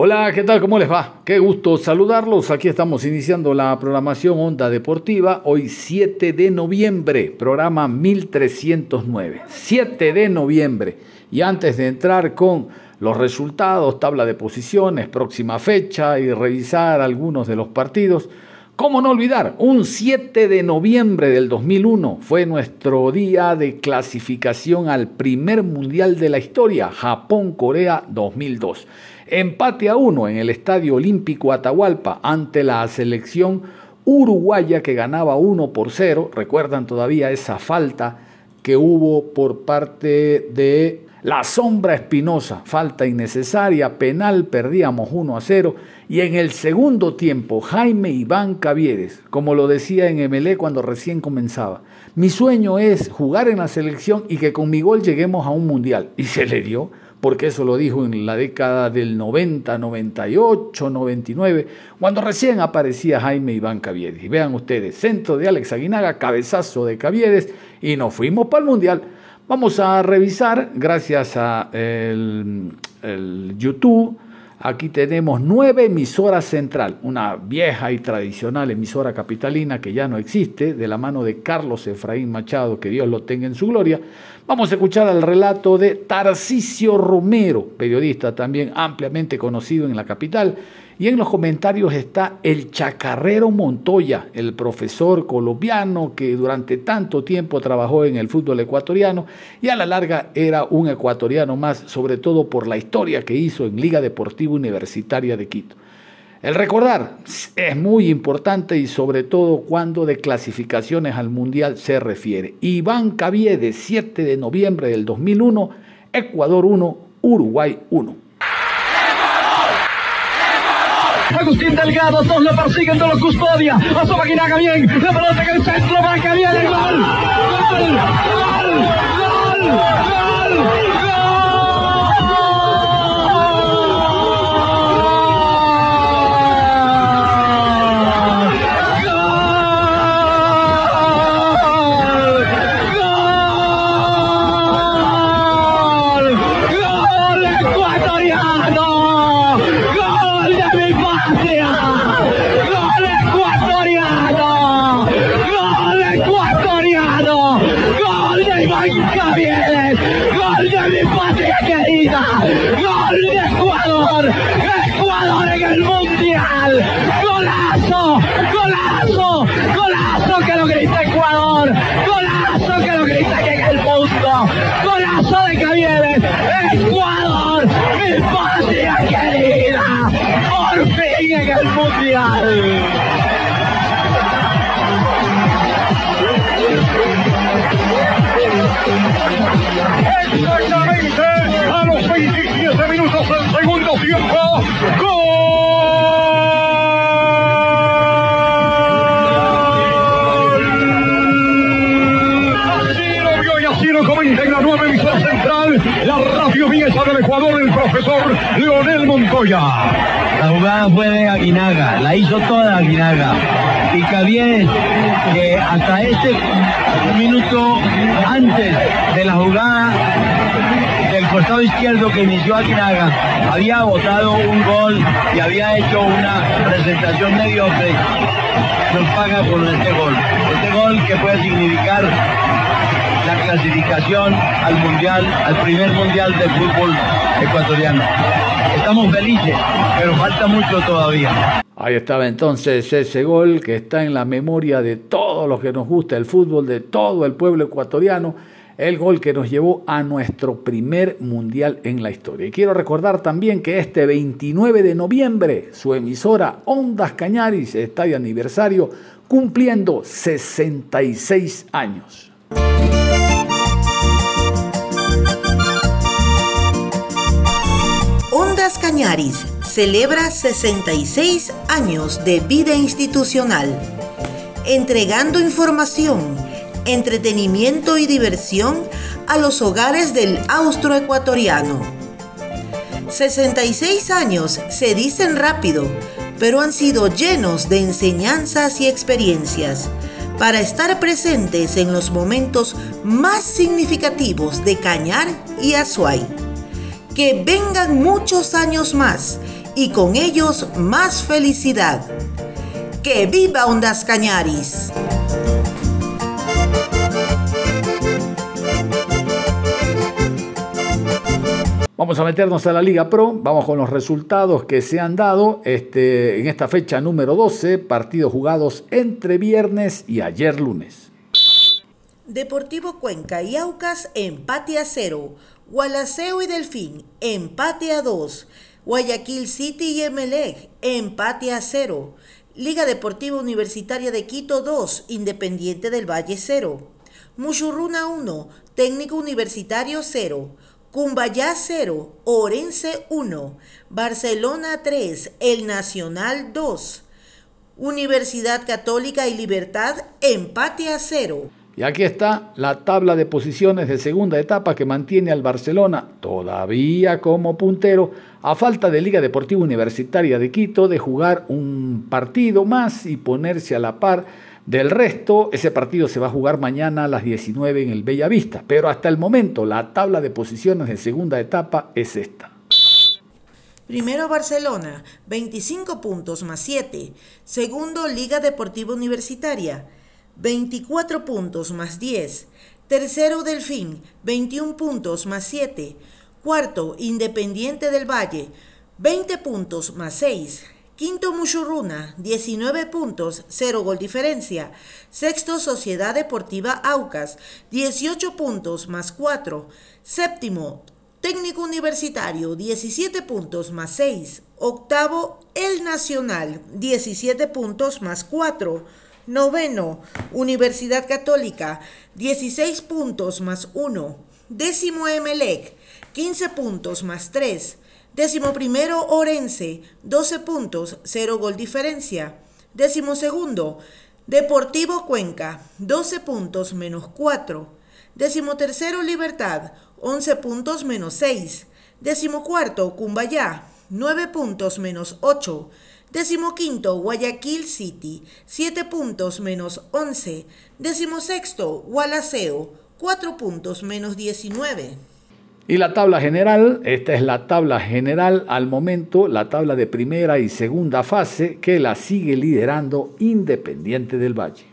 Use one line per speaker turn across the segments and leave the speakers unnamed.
Hola, ¿qué tal? ¿Cómo les va? Qué gusto saludarlos. Aquí estamos iniciando la programación Onda Deportiva. Hoy 7 de noviembre, programa 1309. 7 de noviembre. Y antes de entrar con los resultados, tabla de posiciones, próxima fecha y revisar algunos de los partidos, ¿Cómo no olvidar? Un 7 de noviembre del 2001 fue nuestro día de clasificación al primer mundial de la historia, Japón-Corea 2002. Empate a uno en el Estadio Olímpico Atahualpa ante la selección uruguaya que ganaba 1 por 0. Recuerdan todavía esa falta que hubo por parte de la sombra espinosa, falta innecesaria, penal, perdíamos 1 a 0. Y en el segundo tiempo, Jaime Iván Cavieres, como lo decía en MLE cuando recién comenzaba, mi sueño es jugar en la selección y que con mi gol lleguemos a un mundial. Y se le dio, porque eso lo dijo en la década del 90, 98, 99, cuando recién aparecía Jaime Iván Cavieres. Y vean ustedes, centro de Alex Aguinaga, cabezazo de Cavieres, y nos fuimos para el mundial. Vamos a revisar, gracias a YouTube, aquí tenemos nueve emisoras central, una vieja y tradicional emisora capitalina que ya no existe, de la mano de Carlos Efraín Machado, que Dios lo tenga en su gloria. Vamos a escuchar el relato de Tarcisio Romero, periodista también ampliamente conocido en la capital. Y en los comentarios está el chacarrero Montoya, el profesor colombiano que durante tanto tiempo trabajó en el fútbol ecuatoriano y a la larga era un ecuatoriano más, sobre todo por la historia que hizo en Liga Deportiva Universitaria de Quito. El recordar es muy importante y sobre todo cuando de clasificaciones al Mundial se refiere. Iván Caviedes, 7 de noviembre del 2001, Ecuador 1, Uruguay 1.
Agustín Delgado, dos lo persiguen, dos lo custodia. Asoma Guinaga bien. La pelota en el centro, va a bien el gol. Gol, gol, gol, gol, Mi patria. Gol ecuatoriano. Gol ecuatoriano. Gol de Iván Cavieres. Gol de mi patria querida. Gol de Ecuador. Ecuador en el mundial. Golazo. Golazo. Golazo que lo grita Ecuador. Golazo que lo grita aquí en el mundo. Golazo de Cavieres. Ecuador. Mi patria querida. Por fin el mundial.
Exactamente a los 27 minutos del segundo tiempo. ¡Gol! En la nueva emisora central, la radio Viesa del Ecuador, el profesor Leonel Montoya.
La jugada fue de Aguinaga, la hizo toda Aguinaga. Y Cavieres, que hasta este minuto antes de la jugada del costado izquierdo que inició Aguinaga, había votado un gol y había hecho una presentación mediocre, nos paga por este gol. Este gol que puede significar la clasificación al mundial, al primer mundial del fútbol ecuatoriano. Estamos felices, pero falta mucho todavía.
Ahí estaba entonces ese gol que está en la memoria de todos los que nos gusta el fútbol, de todo el pueblo ecuatoriano, el gol que nos llevó a nuestro primer mundial en la historia. Y quiero recordar también que este 29 de noviembre su emisora Ondas Cañaris está de aniversario cumpliendo 66 años.
Cañaris celebra 66 años de vida institucional, entregando información, entretenimiento y diversión a los hogares del austroecuatoriano. 66 años se dicen rápido, pero han sido llenos de enseñanzas y experiencias para estar presentes en los momentos más significativos de Cañar y Azuay. Que vengan muchos años más y con ellos más felicidad. ¡Que viva Ondas Cañaris!
Vamos a meternos a la Liga Pro, vamos con los resultados que se han dado este, en esta fecha número 12, partidos jugados entre viernes y ayer lunes.
Deportivo Cuenca y Aucas empate a cero, Gualaceo y Delfín empate a 2, Guayaquil City y Emelec empate a cero, Liga Deportiva Universitaria de Quito 2, Independiente del Valle 0, Muchurruna 1, Técnico Universitario 0, Cumbayá 0, Orense 1, Barcelona 3, El Nacional 2, Universidad Católica y Libertad empate a 0.
Y aquí está la tabla de posiciones de segunda etapa que mantiene al Barcelona todavía como puntero a falta de Liga Deportiva Universitaria de Quito de jugar un partido más y ponerse a la par del resto, ese partido se va a jugar mañana a las 19 en el Bellavista, pero hasta el momento la tabla de posiciones de segunda etapa es esta.
Primero Barcelona, 25 puntos más 7. Segundo Liga Deportiva Universitaria, 24 puntos más 10. Tercero Delfín, 21 puntos más 7. Cuarto Independiente del Valle, 20 puntos más 6. Quinto Muchurruna, 19 puntos, 0 gol diferencia. Sexto Sociedad Deportiva Aucas, 18 puntos más 4. Séptimo Técnico Universitario, 17 puntos más 6. Octavo El Nacional, 17 puntos más 4. Noveno Universidad Católica, 16 puntos más 1. Décimo Emelec, 15 puntos más 3. Décimo primero, Orense, 12 puntos, 0 gol diferencia. Décimo segundo, Deportivo Cuenca, 12 puntos menos 4. Décimo tercero, Libertad, 11 puntos menos 6. Décimo cuarto, Cumbayá, 9 puntos menos 8. Décimo quinto, Guayaquil City, 7 puntos menos 11. Décimo sexto, Gualaceo, 4 puntos menos 19.
Y la tabla general, esta es la tabla general al momento, la tabla de primera y segunda fase que la sigue liderando Independiente del Valle.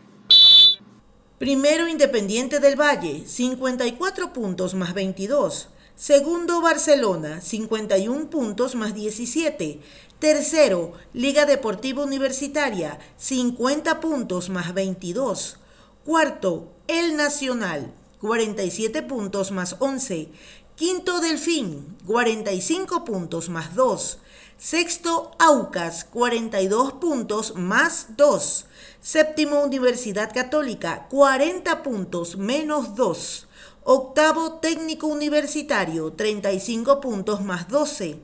Primero Independiente del Valle, 54 puntos más 22. Segundo Barcelona, 51 puntos más 17. Tercero, Liga Deportiva Universitaria, 50 puntos más 22. Cuarto, El Nacional, 47 puntos más 11. Quinto Delfín, 45 puntos más 2. Sexto Aucas, 42 puntos más 2. Séptimo Universidad Católica, 40 puntos menos 2. Octavo Técnico Universitario, 35 puntos más 12.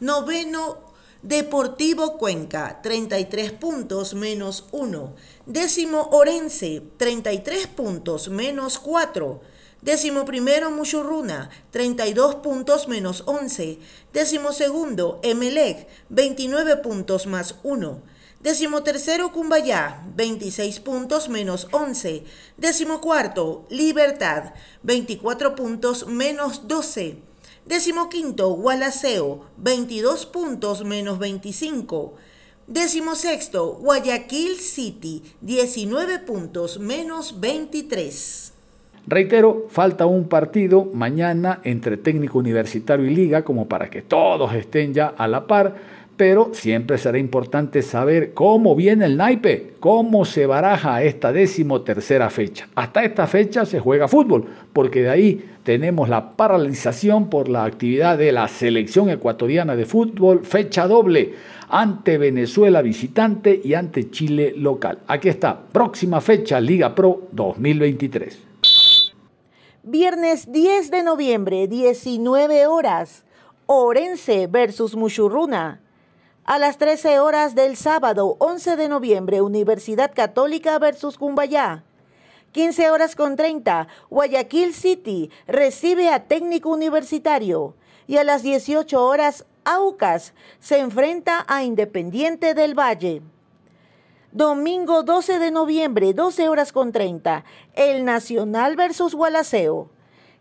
Noveno Deportivo Cuenca, 33 puntos menos 1. Décimo Orense, 33 puntos menos 4. Décimo primero Muchurruna, 32 puntos menos 11. Décimo segundo Emelec, 29 puntos más 1. Décimo tercero Cumbayá, 26 puntos menos 11. Décimo cuarto Libertad, 24 puntos menos 12. Décimo quinto Gualaceo, 22 puntos menos 25. Décimo sexto Guayaquil City, 19 puntos menos 23.
Reitero, falta un partido mañana entre técnico universitario y liga como para que todos estén ya a la par, pero siempre será importante saber cómo viene el naipe, cómo se baraja esta décimo tercera fecha. Hasta esta fecha se juega fútbol, porque de ahí tenemos la paralización por la actividad de la selección ecuatoriana de fútbol, fecha doble ante Venezuela visitante y ante Chile local. Aquí está, próxima fecha Liga Pro 2023.
Viernes 10 de noviembre, 19 horas. Orense versus Muchurruna. A las 13 horas del sábado 11 de noviembre, Universidad Católica versus Cumbayá. 15 horas con 30, Guayaquil City recibe a Técnico Universitario. Y a las 18 horas, Aucas se enfrenta a Independiente del Valle. Domingo 12 de noviembre, 12 horas con 30. El Nacional versus Gualaceo.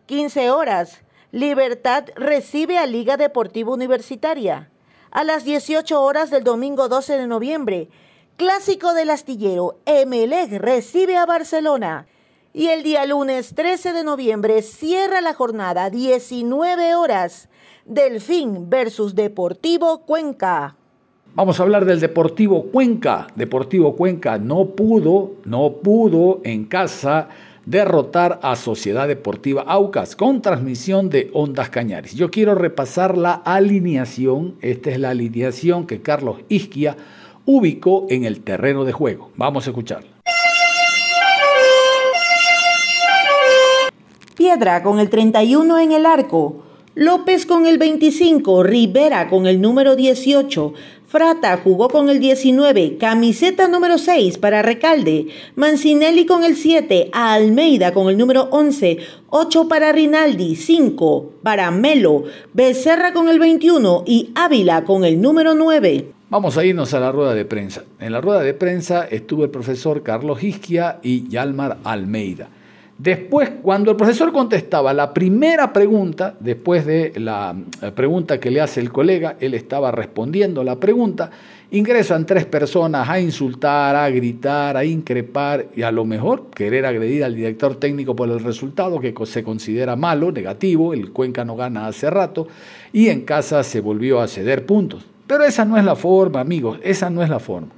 15 horas. Libertad recibe a Liga Deportiva Universitaria. A las 18 horas del domingo 12 de noviembre. Clásico del astillero. Emelec recibe a Barcelona. Y el día lunes 13 de noviembre cierra la jornada 19 horas. Delfín versus Deportivo Cuenca.
Vamos a hablar del Deportivo Cuenca. Deportivo Cuenca no pudo, no pudo en casa derrotar a Sociedad Deportiva Aucas con transmisión de Ondas Cañares. Yo quiero repasar la alineación. Esta es la alineación que Carlos Isquia ubicó en el terreno de juego. Vamos a escucharla.
Piedra con el 31 en el arco. López con el 25, Rivera con el número 18, Frata jugó con el 19, camiseta número 6 para Recalde, Mancinelli con el 7, Almeida con el número 11, 8 para Rinaldi, 5 para Melo, Becerra con el 21 y Ávila con el número 9.
Vamos a irnos a la rueda de prensa. En la rueda de prensa estuvo el profesor Carlos Isquia y Yalmar Almeida. Después, cuando el profesor contestaba la primera pregunta, después de la pregunta que le hace el colega, él estaba respondiendo la pregunta, ingresan tres personas a insultar, a gritar, a increpar y a lo mejor querer agredir al director técnico por el resultado que se considera malo, negativo, el Cuenca no gana hace rato y en casa se volvió a ceder puntos. Pero esa no es la forma, amigos, esa no es la forma.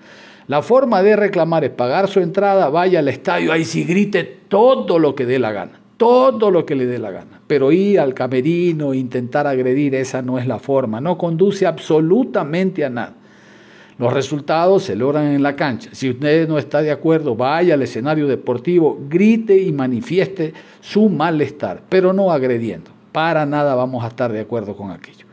La forma de reclamar es pagar su entrada, vaya al estadio, ahí sí grite todo lo que dé la gana, todo lo que le dé la gana. Pero ir al camerino, intentar agredir, esa no es la forma, no conduce absolutamente a nada. Los resultados se logran en la cancha. Si usted no está de acuerdo, vaya al escenario deportivo, grite y manifieste su malestar, pero no agrediendo. Para nada vamos a estar de acuerdo con aquello.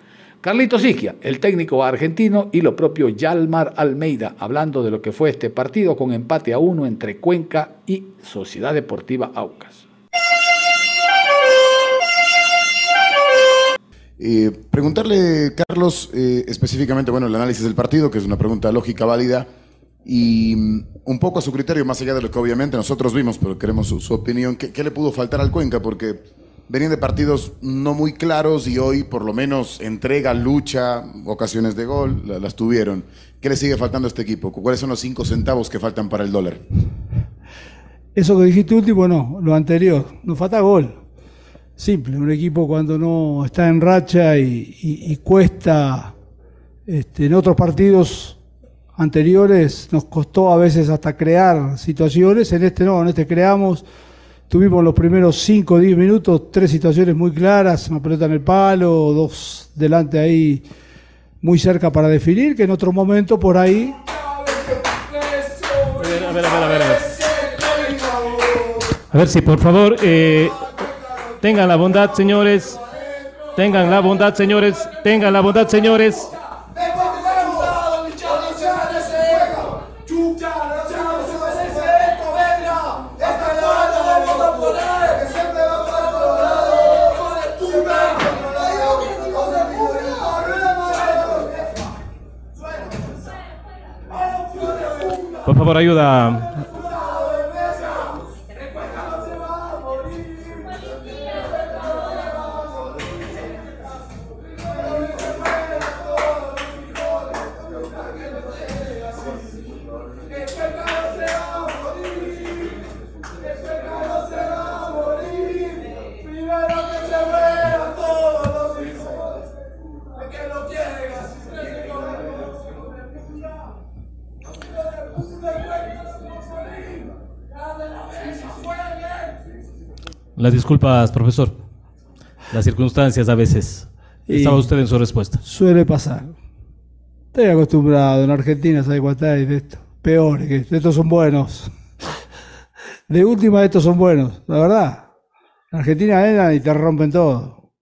Carlitos Isquia, el técnico argentino, y lo propio Yalmar Almeida, hablando de lo que fue este partido con empate a uno entre Cuenca y Sociedad Deportiva Aucas.
Eh, preguntarle, Carlos, eh, específicamente, bueno, el análisis del partido, que es una pregunta lógica, válida, y mm, un poco a su criterio, más allá de lo que obviamente nosotros vimos, pero queremos su, opinión, ¿qué, le pudo faltar al Cuenca? Porque venían de partidos no muy claros y hoy por lo menos entrega, lucha, ocasiones de gol, las tuvieron. ¿Qué le sigue faltando a este equipo? ¿Cuáles son los cinco centavos que faltan para el dólar?
Eso que dijiste último, no, lo anterior, nos falta gol. Simple, un equipo cuando no está en racha y, cuesta, este, en otros partidos anteriores nos costó a veces hasta crear situaciones, en este no, en este creamos Tuvimos los primeros 5 o 10 minutos tres situaciones muy claras, una pelota en el palo, dos delante ahí muy cerca para definir, que en otro momento por ahí...
A ver, a ver, a ver. A ver, si por favor eh, tengan la bondad, señores. Tengan la bondad, señores. Tengan la bondad, señores. Por ayuda. Disculpas, profesor. Las circunstancias a veces. Estaba usted en su respuesta.
Suele pasar. Estoy acostumbrado en Argentina, ¿sabes cuánto hay de esto? Peores que esto. Estos son buenos. De última, estos son buenos, la verdad. En Argentina entran y te rompen todo.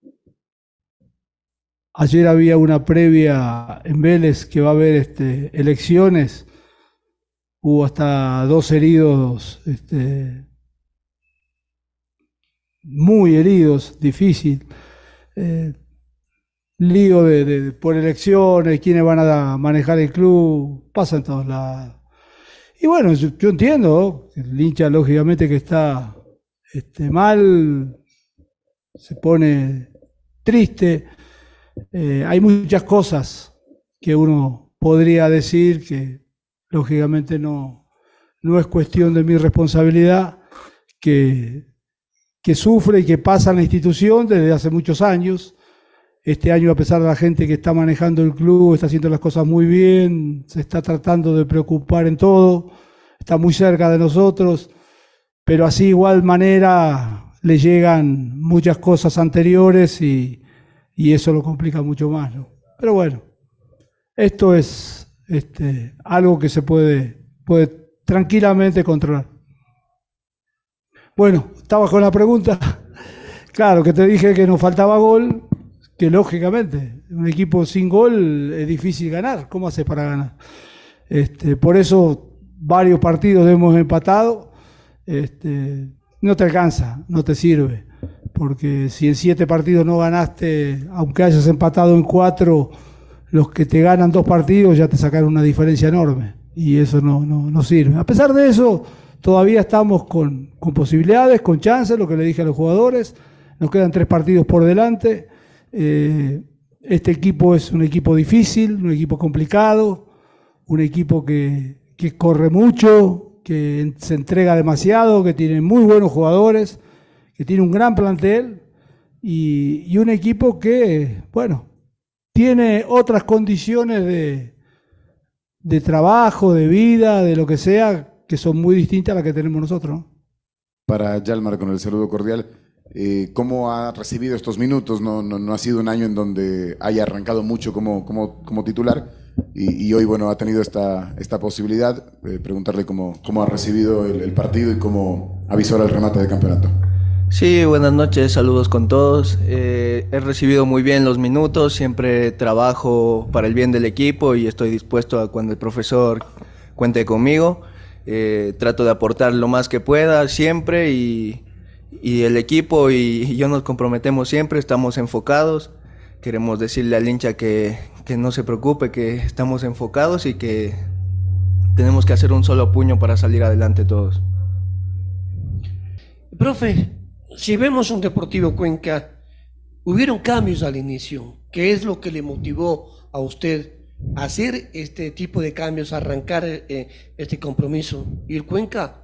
Ayer había una previa en Vélez que va a haber este, elecciones. Hubo hasta dos heridos, este, muy heridos, difícil. Eh, de, por elecciones, quiénes van a manejar el club, pasa en todos lados. Y bueno, yo, entiendo, el hincha lógicamente que está este, mal, se pone triste. Eh, hay muchas cosas que uno podría decir que lógicamente no, no es cuestión de mi responsabilidad, que, que sufre y que pasa en la institución desde hace muchos años. Este año, a pesar de la gente que está manejando el club, está haciendo las cosas muy bien, se está tratando de preocupar en todo, está muy cerca de nosotros, pero así igual manera le llegan muchas cosas anteriores y, y eso lo complica mucho más. Pero bueno, esto es este, algo que se puede, puede tranquilamente controlar. Bueno, estaba con la pregunta. Claro, que te dije que nos faltaba gol, que lógicamente, un equipo sin gol es difícil ganar. ¿Cómo haces para ganar? Este, por eso varios partidos hemos empatado. Este, no te alcanza, no te sirve. Porque si en siete partidos no ganaste, aunque hayas empatado en cuatro, los que te ganan dos partidos ya te sacaron una diferencia enorme. Y eso no, no, no sirve. A pesar de eso, todavía estamos con, posibilidades, con chances, lo que le dije a los jugadores. Nos quedan tres partidos por delante. Eh, este equipo es un equipo difícil, un equipo complicado, un equipo que, corre mucho, que se entrega demasiado, que tiene muy buenos jugadores, que tiene un gran plantel y, un equipo que, bueno, tiene otras condiciones de trabajo, de vida, de lo que sea, que son muy distintas a las que tenemos nosotros. ¿no?
Para Yalmar, con el saludo cordial, eh, ¿cómo ha recibido estos minutos? No, no, no ha sido un año en donde haya arrancado mucho como, como, como titular y, y hoy, bueno, ha tenido esta, esta posibilidad. eh, preguntarle cómo, cómo ha recibido el, el partido y cómo avisora el remate de campeonato.
Sí, buenas noches, saludos con todos. Eh, he recibido muy bien los minutos, siempre trabajo para el bien del equipo y estoy dispuesto a cuando el profesor cuente conmigo. Eh, trato de aportar lo más que pueda siempre y, el equipo y, yo nos comprometemos siempre, estamos enfocados. Queremos decirle al hincha que, que no se preocupe, que estamos enfocados y que tenemos que hacer un solo puño para salir adelante todos.
Profe, si vemos un Deportivo Cuenca, hubieron cambios al inicio. ¿Qué es lo que le motivó a usted hacer este tipo de cambios, arrancar eh, este compromiso? Y el Cuenca,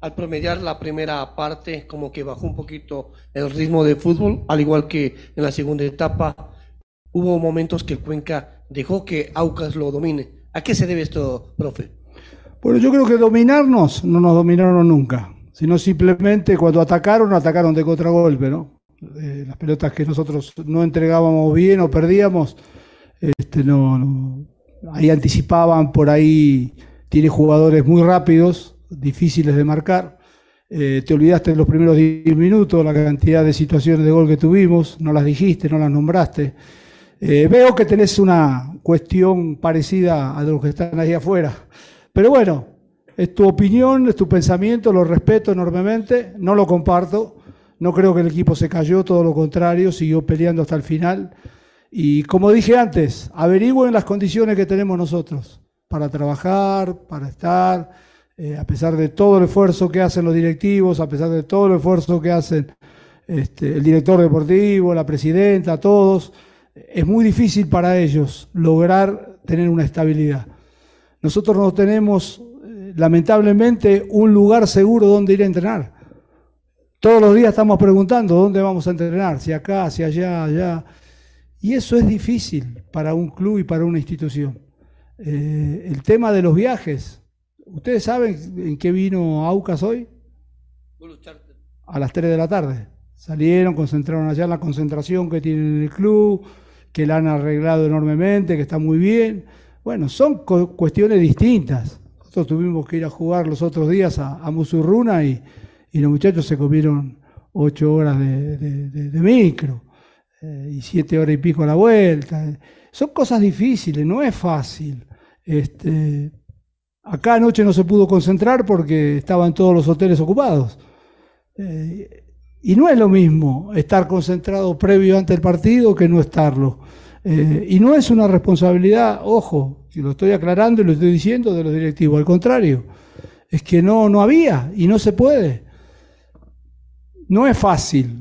al promediar la primera parte, como que bajó un poquito el ritmo de fútbol, al igual que en la segunda etapa, hubo momentos que el Cuenca dejó que Aucas lo domine. ¿A qué se debe esto, profe?
Bueno, yo creo que dominarnos no nos dominaron nunca, sino simplemente cuando atacaron, atacaron de contragolpe, ¿no? Eh, las pelotas que nosotros no entregábamos bien o perdíamos, este, no, no- ahí anticipaban, por ahí tiene jugadores muy rápidos, difíciles de marcar. Eh, te olvidaste en los primeros 10 minutos la cantidad de situaciones de gol que tuvimos, no las dijiste, no las nombraste. Eh, veo que tenés una cuestión parecida a los que están ahí afuera. Pero bueno, es tu opinión, es tu pensamiento, lo respeto enormemente, no lo comparto. No creo que el equipo se cayó, todo lo contrario, siguió peleando hasta el final. Y como dije antes, averigüen las condiciones que tenemos nosotros para trabajar, para estar, eh, a pesar de todo el esfuerzo que hacen los directivos, a pesar de todo el esfuerzo que hacen este, el director deportivo, la presidenta, todos, es muy difícil para ellos lograr tener una estabilidad. Nosotros no tenemos, eh, lamentablemente, un lugar seguro donde ir a entrenar. Todos los días estamos preguntando dónde vamos a entrenar, si acá, si allá, allá. Y eso es difícil para un club y para una institución. Eh, el tema de los viajes. ¿Ustedes saben en qué vino Aucas hoy? A las 3 de la tarde. Salieron, concentraron allá la concentración que tienen en el club, que la han arreglado enormemente, que está muy bien. Bueno, son cuestiones distintas. Nosotros tuvimos que ir a jugar los otros días a, Musurruna y, los muchachos se comieron ocho horas de, micro eh, y siete horas y pico a la vuelta. Son cosas difíciles, no es fácil. Este, acá anoche no se pudo concentrar porque estaban todos los hoteles ocupados. Eh, y no es lo mismo estar concentrado previo ante el partido que no estarlo. Eh, y no es una responsabilidad, ojo, si lo estoy aclarando y lo estoy diciendo de los directivos, al contrario, es que no, no había y no se puede. No es fácil.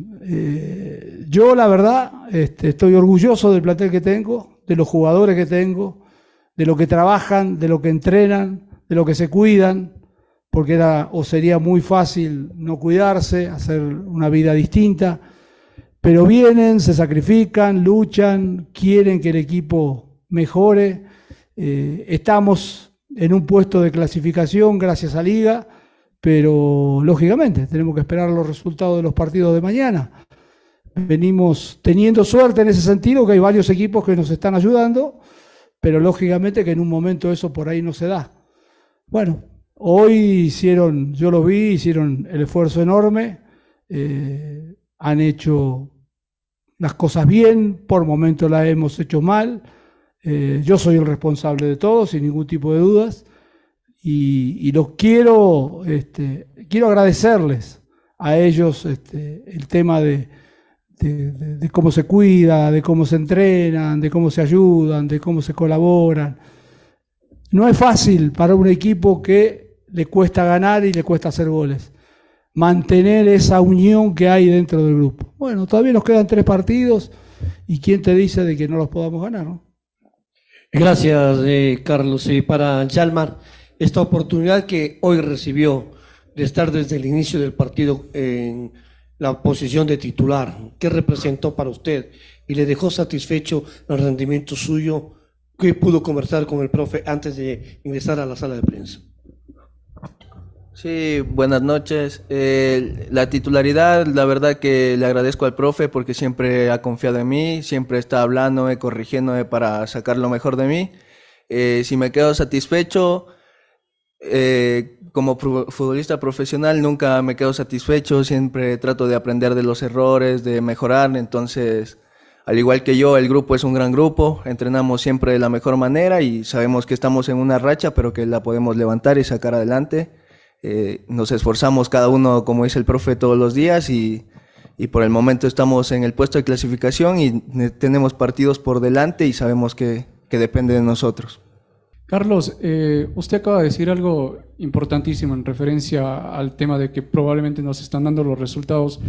Yo, la verdad, este, estoy orgulloso del plantel que tengo, de los jugadores que tengo, de lo que trabajan, de lo que entrenan, de lo que se cuidan, porque era o sería muy fácil no cuidarse, hacer una vida distinta pero vienen, se sacrifican, luchan, quieren que el equipo mejore. Eh, estamos en un puesto de clasificación gracias a Liga, pero lógicamente tenemos que esperar los resultados de los partidos de mañana. Venimos teniendo suerte en ese sentido, que hay varios equipos que nos están ayudando, pero lógicamente que en un momento eso por ahí no se da. Bueno, hoy hicieron, yo lo vi, hicieron el esfuerzo enorme, eh, han hecho las cosas bien, por momentos las hemos hecho mal. Eh, yo soy el responsable de todo, sin ningún tipo de dudas. Y, los quiero, este, quiero agradecerles a ellos este, el tema de, de, cómo se cuida, de cómo se entrenan, de cómo se ayudan, de cómo se colaboran. No es fácil para un equipo que le cuesta ganar y le cuesta hacer goles mantener esa unión que hay dentro del grupo. Bueno, todavía nos quedan tres partidos y quién te dice de que no los podamos ganar, ¿no?
Gracias, eh, Carlos. Y para Yalmar, esta oportunidad que hoy recibió de estar desde el inicio del partido en la posición de titular, ¿qué representó para usted? ¿Y le dejó satisfecho el rendimiento suyo? ¿Qué pudo conversar con el profe antes de ingresar a la sala de prensa?
Sí, buenas noches. Eh, la titularidad, la verdad que le agradezco al profe porque siempre ha confiado en mí, siempre está hablándome, corrigiéndome para sacar lo mejor de mí. Eh, si me quedo satisfecho, eh, como futbolista profesional nunca me quedo satisfecho, siempre trato de aprender de los errores, de mejorar, entonces... Al igual que yo, el grupo es un gran grupo, entrenamos siempre de la mejor manera y sabemos que estamos en una racha, pero que la podemos levantar y sacar adelante. Eh, nos esforzamos cada uno, como dice el profe, todos los días y, por el momento estamos en el puesto de clasificación y tenemos partidos por delante y sabemos que, depende de nosotros.
Carlos, eh, usted acaba de decir algo importantísimo en referencia al tema de que probablemente nos están dando los resultados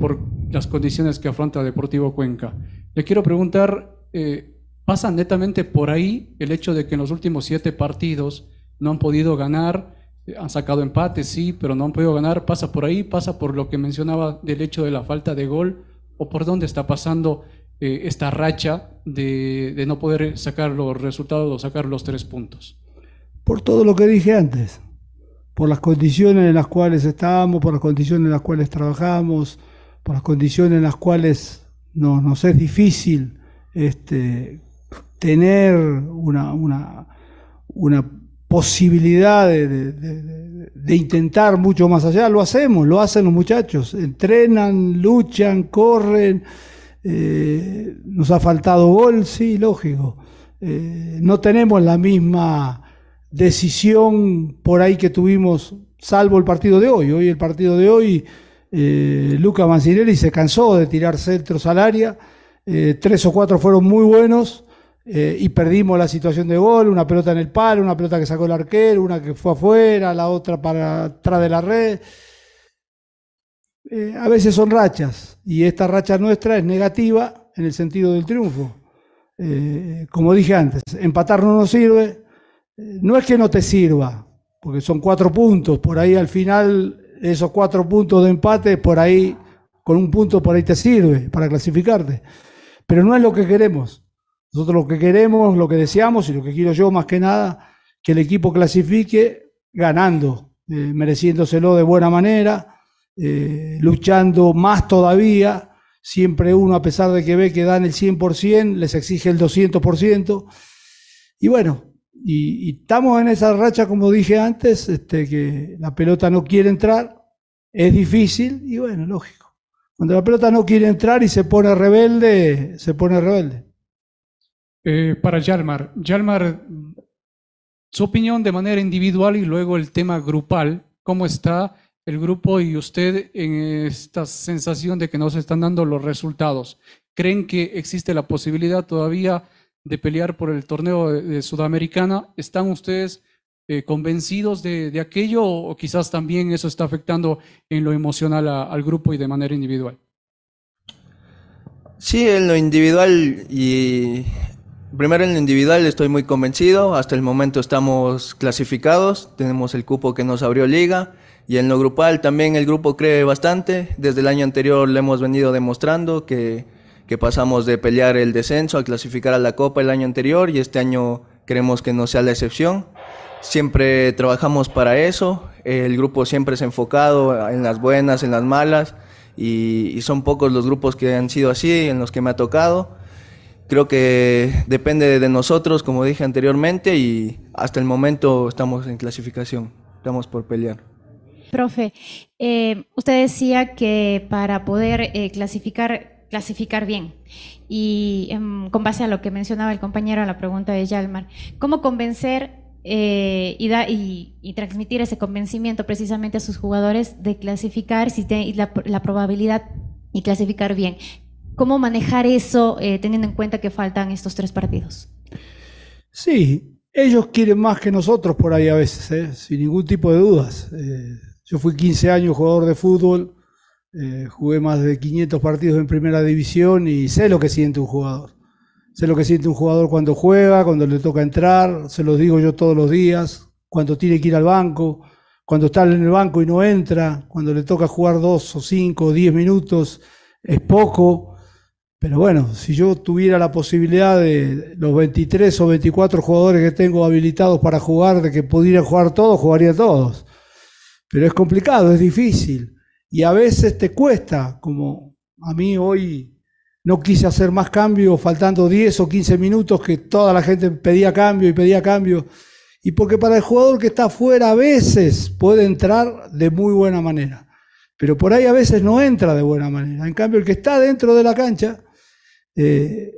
por las condiciones que afronta Deportivo Cuenca. Le quiero preguntar, eh, ¿pasa netamente por ahí el hecho de que en los últimos siete partidos no han podido ganar? han sacado empates, sí, pero no han podido ganar. ¿Pasa por ahí? ¿Pasa por lo que mencionaba del hecho de la falta de gol? ¿O por dónde está pasando eh, esta racha de, no poder sacar los resultados o sacar los tres puntos?
Por todo lo que dije antes, por las condiciones en las cuales estábamos, por las condiciones en las cuales trabajamos, por las condiciones en las cuales nos es difícil este, tener una, una, una posibilidad de, intentar mucho más allá, lo hacemos, lo hacen los muchachos, entrenan, luchan, corren, eh, nos ha faltado gol, sí, lógico. Eh, no tenemos la misma decisión por ahí que tuvimos, salvo el partido de hoy. Hoy el partido de hoy, eh, Luca Mancinelli se cansó de tirar centros al área, tres o cuatro fueron muy buenos eh, y perdimos la situación de gol, una pelota en el palo, una pelota que sacó el arquero, una que fue afuera, la otra para atrás de la red. Eh, a veces son rachas y esta racha nuestra es negativa en el sentido del triunfo. Eh, como dije antes, empatar no nos sirve. no es que no te sirva, porque son cuatro puntos, por ahí al final esos cuatro puntos de empate, por ahí, con un punto por ahí te sirve para clasificarte. Pero no es lo que queremos. Nosotros lo que queremos, lo que deseamos y lo que quiero yo más que nada, que el equipo clasifique ganando, eh, mereciéndoselo de buena manera, eh, luchando más todavía. Siempre uno, a pesar de que ve que dan el 100%, les exige el 200%. Y bueno, y, estamos en esa racha, como dije antes, este, que la pelota no quiere entrar, es difícil y bueno, lógico. Cuando la pelota no quiere entrar y se pone rebelde, se pone rebelde.
Eh, para Yalmar, Yalmar, su opinión de manera individual y luego el tema grupal, ¿cómo está el grupo y usted en esta sensación de que no se están dando los resultados? ¿Creen que existe la posibilidad todavía de pelear por el torneo de, Sudamericana? ¿Están ustedes eh, convencidos de, aquello o quizás también eso está afectando en lo emocional al grupo y de manera individual?
Sí, en lo individual y primero en lo individual estoy muy convencido. Hasta el momento estamos clasificados, tenemos el cupo que nos abrió liga y en lo grupal también el grupo cree bastante. Desde el año anterior le hemos venido demostrando que, que pasamos de pelear el descenso a clasificar a la Copa el año anterior y este año queremos que no sea la excepción. Siempre trabajamos para eso, el grupo siempre es enfocado en las buenas, en las malas, y, y, son pocos los grupos que han sido así, en los que me ha tocado. Creo que depende de nosotros, como dije anteriormente, y hasta el momento estamos en clasificación, estamos por pelear.
Profe, eh, usted decía que para poder eh, clasificar, clasificar bien, y eh, con base a lo que mencionaba el compañero a la pregunta de Yalmar, ¿cómo convencer eh, y, transmitir ese convencimiento precisamente a sus jugadores de clasificar si te, la, probabilidad y clasificar bien. ¿Cómo manejar eso teniendo en cuenta que faltan estos tres partidos?
Sí, ellos quieren más que nosotros por ahí a veces, sin ningún tipo de dudas. Eh, yo fui 15 años jugador de fútbol, jugué más de 500 partidos en primera división y sé lo que siente un jugador. Sé lo que siente un jugador cuando juega, cuando le toca entrar, se los digo yo todos los días, cuando tiene que ir al banco, cuando está en el banco y no entra, cuando le toca jugar dos o cinco o diez minutos, es poco. Pero bueno, si yo tuviera la posibilidad de los 23 o 24 jugadores que tengo habilitados para jugar, de que pudieran jugar todos, jugaría todos. Pero es complicado, es difícil. Y a veces te cuesta, como a mí hoy no quise hacer más cambios faltando 10 o 15 minutos que toda la gente pedía cambio y pedía cambio. Y porque para el jugador que está afuera a veces puede entrar de muy buena manera, pero por ahí a veces no entra de buena manera. En cambio, el que está dentro de la cancha eh,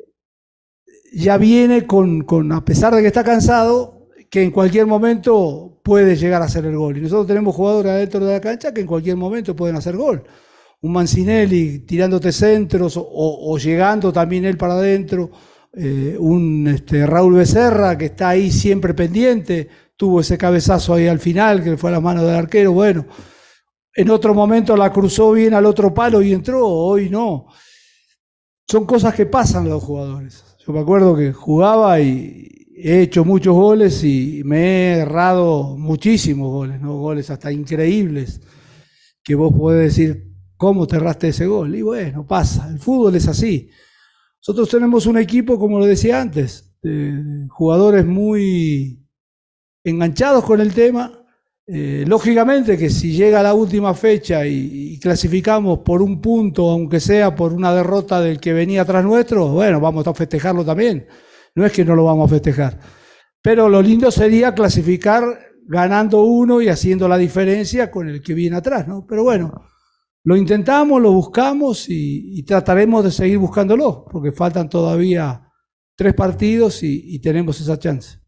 ya viene con, con, a pesar de que está cansado, que en cualquier momento puede llegar a hacer el gol. Y nosotros tenemos jugadores adentro de la cancha que en cualquier momento pueden hacer gol un Mancinelli tirándote centros o, llegando también él para adentro, eh, un este, Raúl Becerra que está ahí siempre pendiente, tuvo ese cabezazo ahí al final que fue a la mano del arquero, bueno, en otro momento la cruzó bien al otro palo y entró, hoy no. Son cosas que pasan a los jugadores. Yo me acuerdo que jugaba y he hecho muchos goles y me he errado muchísimos goles, ¿no? goles hasta increíbles, que vos podés decir, ¿Cómo te erraste ese gol? Y bueno, pasa, el fútbol es así. Nosotros tenemos un equipo, como lo decía antes, de jugadores muy enganchados con el tema. Eh, lógicamente que si llega la última fecha y, y, clasificamos por un punto, aunque sea por una derrota del que venía atrás nuestro, bueno, vamos a festejarlo también. No es que no lo vamos a festejar. Pero lo lindo sería clasificar ganando uno y haciendo la diferencia con el que viene atrás, ¿no? Pero bueno, lo intentamos, lo buscamos y, trataremos de seguir buscándolo, porque faltan todavía tres partidos y, tenemos esa chance.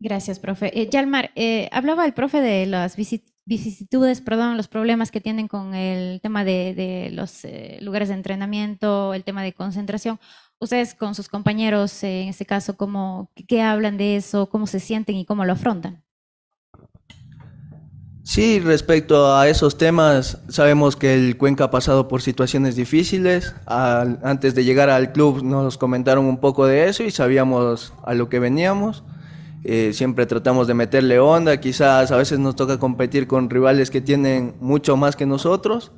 Gracias, profe. Eh, Yalmar, eh, hablaba el profe de las vicisitudes, perdón, los problemas que tienen con el tema de, de los eh, lugares de entrenamiento, el tema de concentración. Ustedes con sus compañeros, eh, en este caso, ¿cómo, ¿qué hablan de eso? ¿Cómo se sienten y cómo lo afrontan?
Sí, respecto a esos temas, sabemos que el Cuenca ha pasado por situaciones difíciles. Antes de llegar al club nos comentaron un poco de eso y sabíamos a lo que veníamos. Eh, siempre tratamos de meterle onda, quizás a veces nos toca competir con rivales que tienen mucho más que nosotros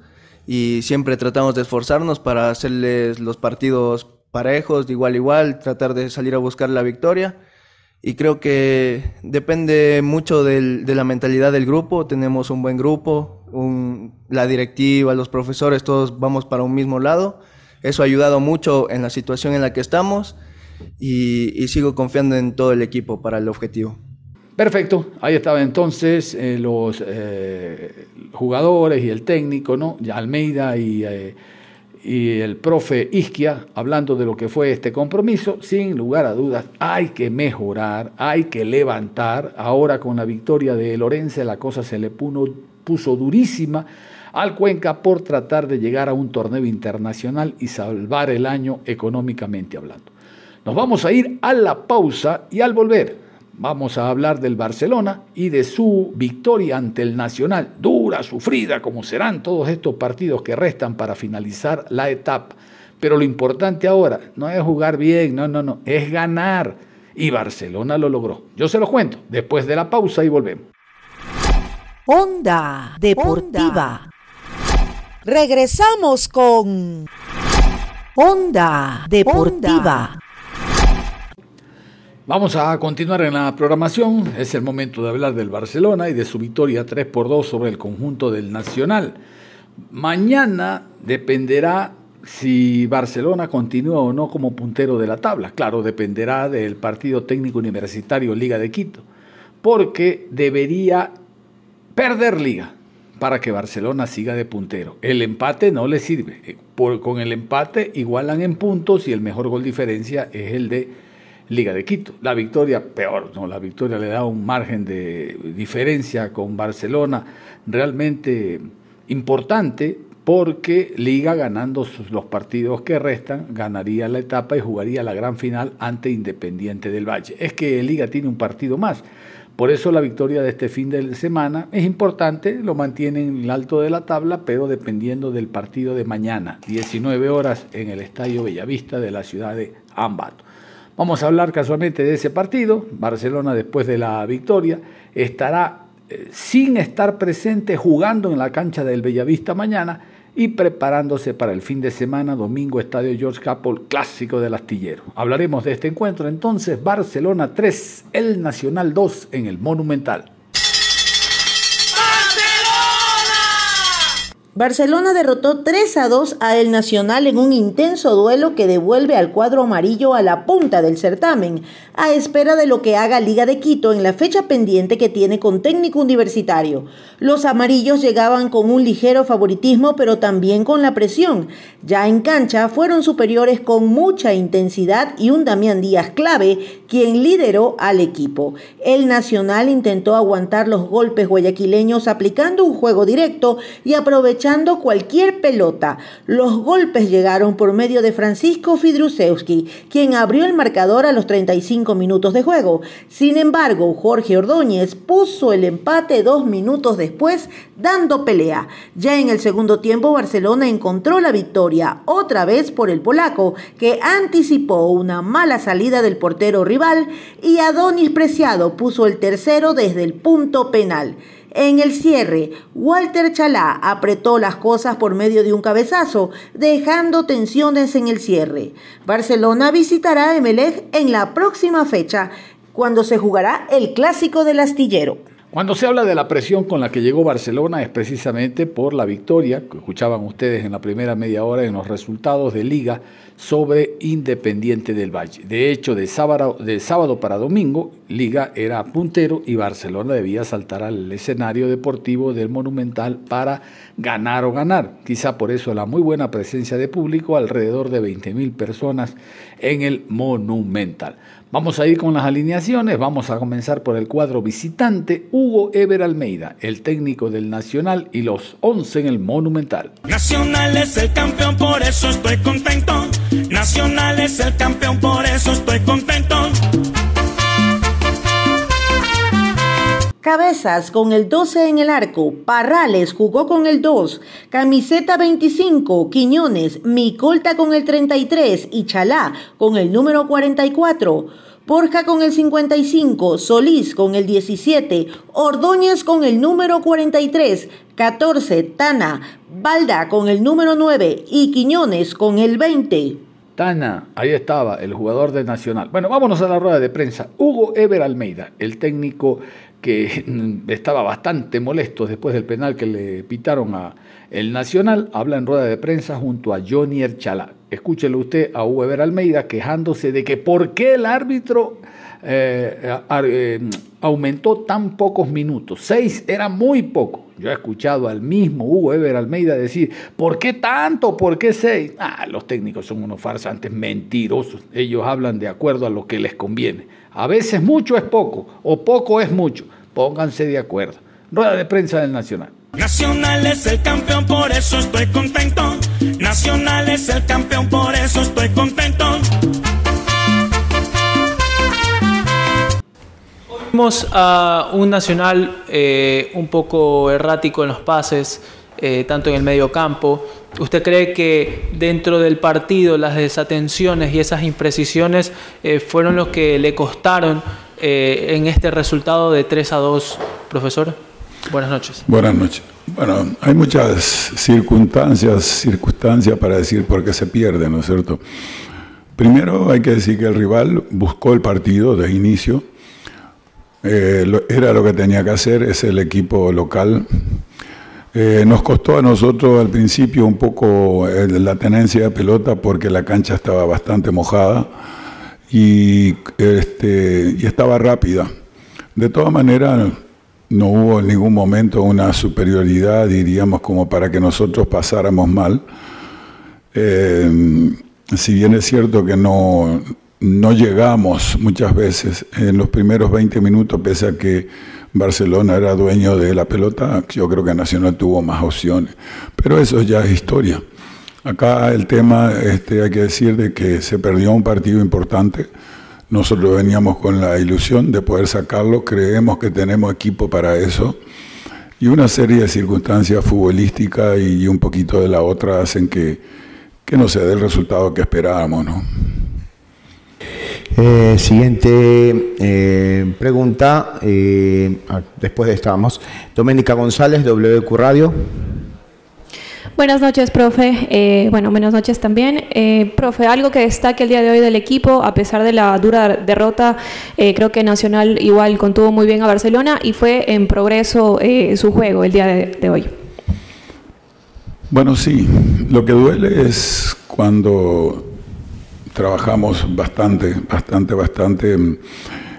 y siempre tratamos de esforzarnos para hacerles los partidos parejos, de igual a igual, tratar de salir a buscar la victoria y creo que depende mucho de la mentalidad del grupo. Tenemos un buen grupo, la directiva, los profesores, todos vamos para un mismo lado. Eso ha ayudado mucho en la situación en la que estamos y, sigo confiando en todo el equipo para el objetivo.
Perfecto, ahí estaban entonces eh, los eh, jugadores y el técnico, ¿no? Almeida y, eh, y el profe Isquia hablando de lo que fue este compromiso. Sin lugar a dudas, hay que mejorar, hay que levantar. Ahora con la victoria de Lorenzo la cosa se le puso durísima al Cuenca por tratar de llegar a un torneo internacional y salvar el año económicamente hablando. Nos vamos a ir a la pausa y al volver vamos a hablar del Barcelona y de su victoria ante el Nacional, dura, sufrida, como serán todos estos partidos que restan para finalizar la etapa. Pero lo importante ahora no es jugar bien, no, no, no, es ganar. Y Barcelona lo logró. Yo se lo cuento después de la pausa y volvemos.
Onda Deportiva. Regresamos con Onda Deportiva.
Vamos a continuar en la programación. Es el momento de hablar del Barcelona y de su victoria 3 por 2 sobre el conjunto del Nacional. Mañana dependerá si Barcelona continúa o no como puntero de la tabla. Claro, dependerá del partido técnico universitario Liga de Quito, porque debería perder Liga para que Barcelona siga de puntero. El empate no le sirve. Eh, con el empate igualan en puntos y el mejor gol diferencia es el de Liga de Quito. La victoria, peor, no, la victoria le da un margen de diferencia con Barcelona realmente importante porque Liga ganando los partidos que restan ganaría la etapa y jugaría la gran final ante Independiente del Valle. Es que Liga tiene un partido más. Por eso la victoria de este fin de semana es importante, lo mantiene en el alto de la tabla, pero dependiendo del partido de mañana, 19 horas en el Estadio Bellavista de la ciudad de Ambato. Vamos a hablar casualmente de ese partido. Barcelona después de la victoria estará eh, sin estar presente jugando en la cancha del Bellavista mañana y preparándose para el fin de semana, domingo, Estadio George Capel, clásico del astillero. Hablaremos de este encuentro entonces, Barcelona 3, el Nacional 2 en el Monumental.
Barcelona derrotó 3 a 2 a El Nacional en un intenso duelo que devuelve al cuadro amarillo a la punta del certamen, a espera de lo que haga Liga de Quito en la fecha pendiente que tiene con técnico universitario. Los amarillos llegaban con un ligero favoritismo, pero también con la presión. Ya en cancha fueron superiores con mucha intensidad y un Damián Díaz clave, quien lideró al equipo. El Nacional intentó aguantar los golpes guayaquileños aplicando un juego directo y aprovechando cualquier pelota. Los golpes llegaron por medio de Francisco Fidrusewski, quien abrió el marcador a los 35 minutos de juego. Sin embargo, Jorge Ordóñez puso el empate dos minutos después, dando pelea. Ya en el segundo tiempo, Barcelona encontró la victoria, otra vez por el polaco, que anticipó una mala salida del portero rival y Adonis Preciado puso el tercero desde el punto penal. En el cierre, Walter Chalá apretó las cosas por medio de un cabezazo, dejando tensiones en el cierre. Barcelona visitará a Emelec en la próxima fecha, cuando se jugará el clásico del astillero.
Cuando se habla de la presión con la que llegó Barcelona es precisamente por la victoria, que escuchaban ustedes en la primera media hora en los resultados de liga sobre Independiente del Valle. De hecho, de sábado, para domingo, liga era puntero y Barcelona debía saltar al escenario deportivo del Monumental para ganar o ganar. Quizá por eso la muy buena presencia de público, alrededor de 20 mil personas en el Monumental. Vamos a ir con las alineaciones, vamos a comenzar por el cuadro visitante, Hugo Ever Almeida, el técnico del Nacional y los 11 en el Monumental.
Nacional es el campeón, por eso estoy contento. Nacional es el campeón, por eso estoy contento.
Cabezas con el 12 en el arco, Parrales jugó con el 2, Camiseta 25, Quiñones, Micolta con el 33 y Chalá con el número 44. Borja con el 55, Solís con el 17, Ordóñez con el número 43, 14, Tana, Balda con el número 9 y Quiñones con el 20.
Tana, ahí estaba, el jugador de Nacional. Bueno, vámonos a la rueda de prensa. Hugo Ever Almeida, el técnico que estaba bastante molesto después del penal que le pitaron a el Nacional, habla en rueda de prensa junto a Johnny Erchalá. Escúchelo usted a Weber Almeida quejándose de que por qué el árbitro eh, eh, aumentó tan pocos minutos. Seis era muy poco. Yo he escuchado al mismo Hugo Eber Almeida decir, ¿por qué tanto? ¿Por qué seis? Ah, los técnicos son unos farsantes mentirosos. Ellos hablan de acuerdo a lo que les conviene. A veces mucho es poco o poco es mucho. Pónganse de acuerdo. Rueda de prensa del Nacional.
Nacional es el campeón, por eso estoy contento. Nacional es el campeón, por eso estoy contento.
Vimos a un Nacional eh, un poco errático en los pases, eh, tanto en el medio campo. ¿Usted cree que dentro del partido las desatenciones y esas imprecisiones eh, fueron los que le costaron en este resultado de 3 a 2, profesor? Buenas noches.
Buenas noches. Bueno, hay muchas circunstancias, circunstancias para decir por qué se pierde, ¿no es cierto? Primero hay que decir que el rival buscó el partido de inicio, eh, era lo que tenía que hacer, es el equipo local. Eh, nos costó a nosotros al principio un poco eh, la tenencia de pelota porque la cancha estaba bastante mojada y, este, y estaba rápida. De todas maneras, no hubo en ningún momento una superioridad, diríamos, como para que nosotros pasáramos mal. si bien es cierto que no, no llegamos muchas veces en los primeros 20 minutos, pese a que Barcelona era dueño de la pelota, yo creo que Nacional tuvo más opciones. Pero eso ya es historia. Acá el tema, este, hay que decir de que se perdió un partido importante. Nosotros veníamos con la ilusión de poder sacarlo, creemos que tenemos equipo para eso. Y una serie de circunstancias futbolísticas y un poquito de la otra hacen que, que no se dé el resultado que esperábamos. ¿no?
Eh, siguiente eh, pregunta, eh, ah, después de esta vamos. Doménica González, WQ Radio.
Buenas noches, profe. bueno, buenas noches también. profe, algo que destaque el día de hoy del equipo, a pesar de la dura derrota, creo que Nacional igual contuvo muy bien a Barcelona y fue en progreso su juego el día de hoy.
Bueno, sí, lo que duele es cuando trabajamos bastante, bastante, bastante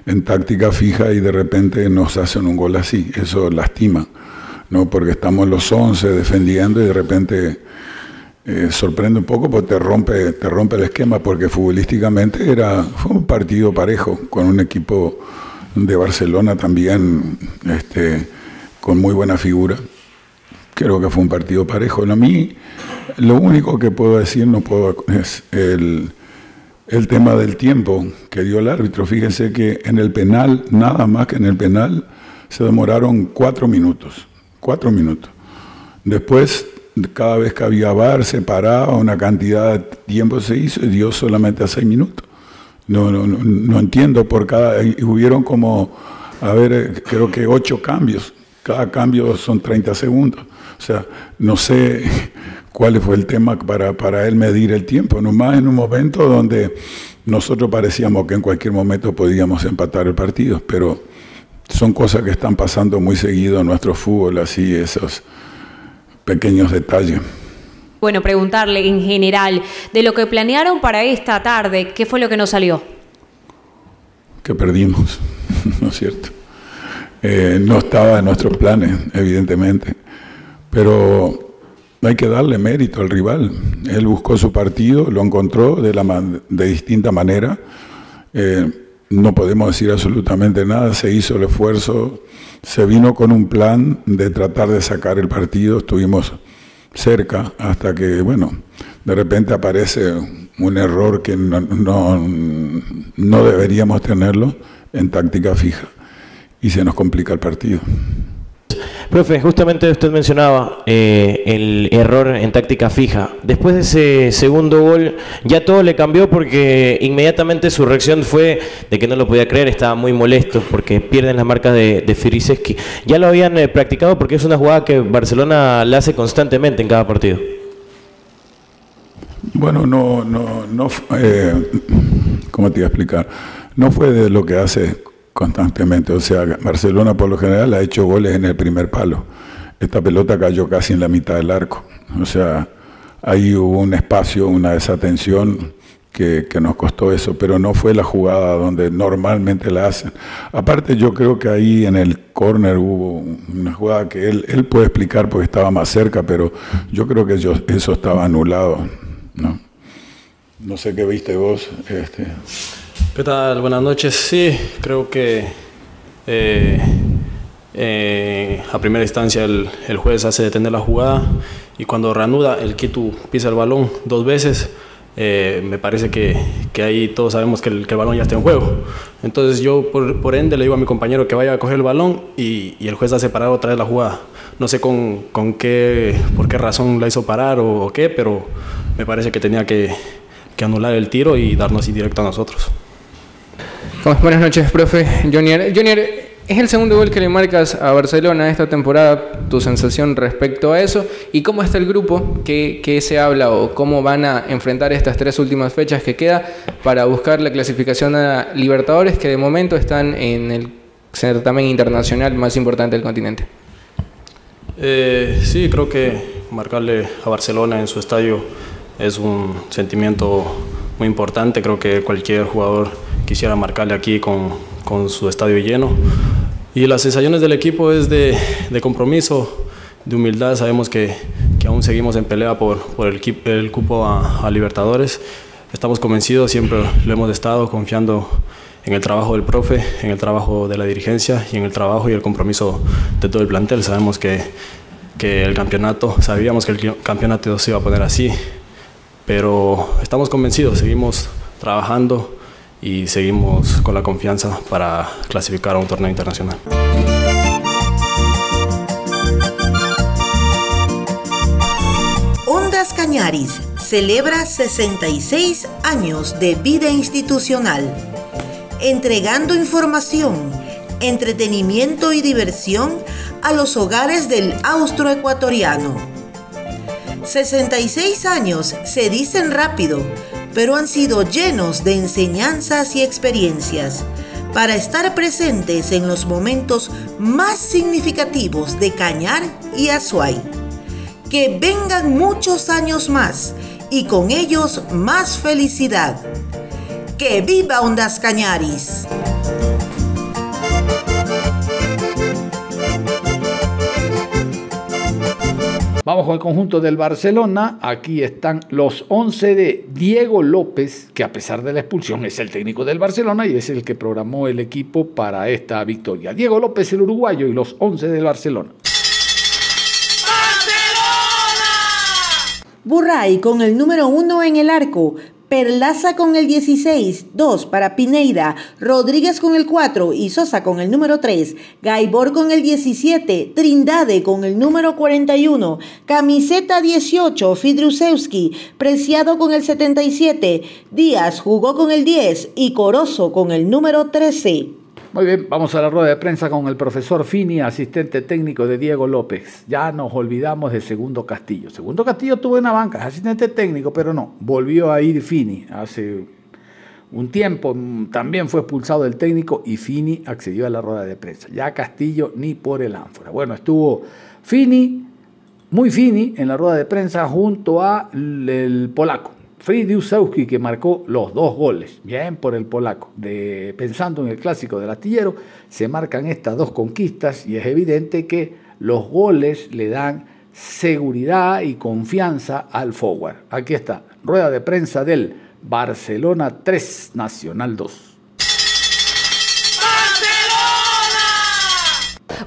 en, táctica fija y de repente nos hacen un gol así. Eso lastima, ¿no? Porque estamos los 11 defendiendo y de repente eh, sorprende un poco porque te rompe, te rompe el esquema porque futbolísticamente era, fue un partido parejo con un equipo de Barcelona también este, con muy buena figura. Creo que fue un partido parejo. A mí, lo único que puedo decir no puedo es el, el tema del tiempo que dio el árbitro. Fíjense que en el penal, nada más que en el penal, se demoraron cuatro minutos. Cuatro minutos. Después, cada vez que había bar, se paraba, una cantidad de tiempo se hizo y dio solamente a seis minutos. No, no, no, entiendo por cada. Hubieron como, a ver, creo que ocho cambios. Cada cambio son 30 segundos. O sea, no sé cuál fue el tema para, para él medir el tiempo, nomás en un momento donde nosotros parecíamos que en cualquier momento podíamos empatar el partido, pero son cosas que están pasando muy seguido en nuestro fútbol, así esos pequeños detalles.
Bueno, preguntarle en general, de lo que planearon para esta tarde, ¿qué fue lo que nos salió?
Que perdimos, ¿no es cierto? Eh, no estaba en nuestros planes, evidentemente, pero hay que darle mérito al rival. Él buscó su partido, lo encontró de, la de distinta manera. Eh, no podemos decir absolutamente nada, se hizo el esfuerzo, se vino con un plan de tratar de sacar el partido, estuvimos cerca hasta que, bueno, de repente aparece un error que no, no deberíamos tenerlo en táctica fija y se nos complica el partido.
Profe, justamente usted mencionaba eh, el error en táctica fija. Después de ese segundo gol, ya todo le cambió porque inmediatamente su reacción fue de que no lo podía creer, estaba muy molesto porque pierden las marcas de, de Ya lo habían eh, practicado porque es una jugada que Barcelona la hace constantemente en cada partido.
Bueno, no, no, no, eh, ¿cómo te iba a explicar? No fue de lo que hace constantemente. O sea, Barcelona por lo general ha hecho goles en el primer palo. Esta pelota cayó casi en la mitad del arco. O sea, ahí hubo un espacio, una desatención que, que, nos costó eso, pero no fue la jugada donde normalmente la hacen. Aparte yo creo que ahí en el corner hubo una jugada que él, él puede explicar porque estaba más cerca, pero yo creo que yo, eso estaba anulado. ¿no? no sé qué viste vos. Este.
¿Qué tal? Buenas noches. Sí, creo que eh, eh, a primera instancia el, el, juez hace detener la jugada y cuando reanuda el Quito pisa el balón dos veces. Eh, me parece que, que, ahí todos sabemos que el, que el, balón ya está en juego. Entonces yo por, por, ende le digo a mi compañero que vaya a coger el balón y, y el juez hace parar otra vez la jugada. No sé con, con qué, por qué razón la hizo parar o, o qué, pero me parece que tenía que, que anular el tiro y darnos indirecto a nosotros.
Buenas noches, profe. Junior, Junior, es el segundo gol que le marcas a Barcelona esta temporada. Tu sensación respecto a eso y cómo está el grupo, qué, se habla o cómo van a enfrentar estas tres últimas fechas que queda para buscar la clasificación a Libertadores que de momento están en el certamen internacional más importante del continente.
Eh, sí, creo que marcarle a Barcelona en su estadio es un sentimiento muy importante. Creo que cualquier jugador quisiera marcarle aquí con, con su estadio lleno. Y las sensaciones del equipo es de, de compromiso, de humildad. Sabemos que, que, aún seguimos en pelea por, por el, el, cupo a, a, Libertadores. Estamos convencidos, siempre lo hemos estado, confiando en el trabajo del profe, en el trabajo de la dirigencia y en el trabajo y el compromiso de todo el plantel. Sabemos que, que el campeonato, sabíamos que el campeonato se iba a poner así, pero estamos convencidos, seguimos trabajando y seguimos con la confianza para clasificar a un torneo internacional.
Ondas Cañaris celebra 66 años de vida institucional, entregando información, entretenimiento y diversión a los hogares del austroecuatoriano. 66 años se dicen rápido, pero han sido llenos de enseñanzas y experiencias para estar presentes en los momentos más significativos de Cañar y Azuay. Que vengan muchos años más y con ellos más felicidad. ¡Que viva Ondas Cañaris!
Vamos con el conjunto del Barcelona. Aquí están los 11 de Diego López, que a pesar de la expulsión es el técnico del Barcelona y es el que programó el equipo para esta victoria. Diego López, el uruguayo, y los 11 del Barcelona.
Burray con el número 1 en el arco, Perlaza con el 16, 2 para Pineida, Rodríguez con el 4 y Sosa con el número 3, Gaibor con el 17, Trindade con el número 41, Camiseta 18, Fidrusewski, Preciado con el 77, Díaz jugó con el 10 y Corozo con el número 13.
Muy bien, vamos a la rueda de prensa con el profesor Fini, asistente técnico de Diego López. Ya nos olvidamos de Segundo Castillo. Segundo Castillo tuvo una banca, asistente técnico, pero no, volvió a ir Fini hace un tiempo. También fue expulsado el técnico y Fini accedió a la rueda de prensa. Ya Castillo ni por el ánfora. Bueno, estuvo Fini, muy Fini, en la rueda de prensa junto a el polaco. Fridiusewski que marcó los dos goles, bien por el polaco. Pensando en el clásico del astillero, se marcan estas dos conquistas y es evidente que los goles le dan seguridad y confianza al forward. Aquí está, rueda de prensa del Barcelona 3, Nacional 2.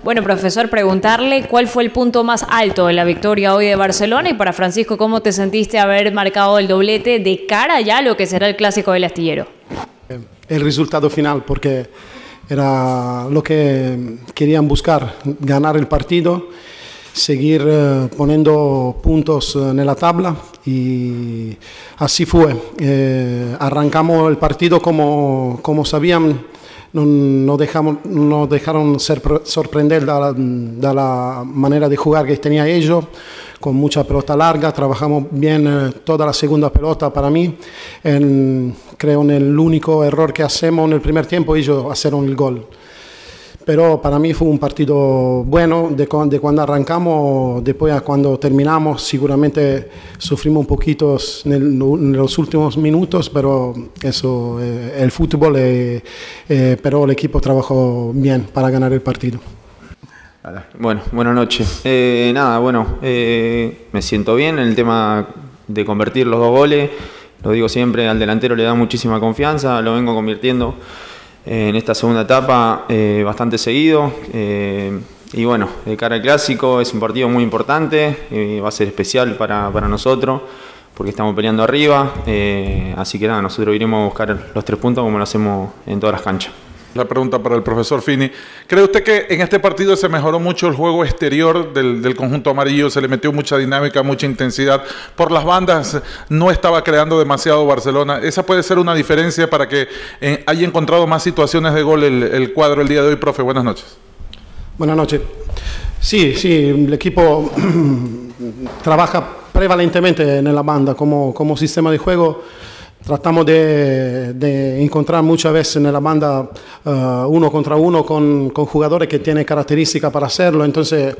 Bueno, profesor, preguntarle cuál fue el punto más alto de la victoria hoy de Barcelona y para Francisco, ¿cómo te sentiste haber marcado el doblete de cara ya a lo que será el clásico del astillero?
El resultado final, porque era lo que querían buscar, ganar el partido, seguir eh, poniendo puntos en la tabla y así fue. Eh, arrancamos el partido como, como sabían no, no, dejamos, no dejaron ser sorprender de la, manera de jugar que tenía ellos, con mucha pelota larga, trabajamos bien eh, toda la segunda pelota para mí. Creo en el único error que hacemos en el primer tiempo ellos hicieron el gol. Pero para mí fue un partido bueno de, de cuando arrancamos, después a cuando terminamos, seguramente sufrimos un poquito en, el- en los últimos minutos, pero eso, eh, el fútbol, eh, eh, pero el equipo trabajó bien para ganar el partido.
Bueno, buenas noches. Eh, nada, bueno, eh, me siento bien en el tema de convertir los dos goles. Lo digo siempre, al delantero le da muchísima confianza, lo vengo convirtiendo en esta segunda etapa eh, bastante seguido. eh, y bueno, de cara al clásico es un partido muy importante, eh, va a ser especial para, para nosotros porque estamos peleando arriba. eh, así que nada, nosotros iremos a buscar los tres puntos como lo hacemos en todas las canchas.
La pregunta para el profesor Fini. ¿Cree usted que en este partido se mejoró mucho el juego exterior del, conjunto amarillo? Se le metió mucha dinámica, mucha intensidad. Por las bandas no estaba creando demasiado Barcelona. ¿Esa puede ser una diferencia para que eh, haya encontrado más situaciones de gol el, el cuadro el día de hoy, profe? Buenas noches.
Buenas noches. Sí, sí, el equipo trabaja prevalentemente en la banda como, como sistema de juego. Tratamos de, encontrar muchas veces en la banda eh, uno contra uno con, con jugadores que tienen características para hacerlo. Entonces,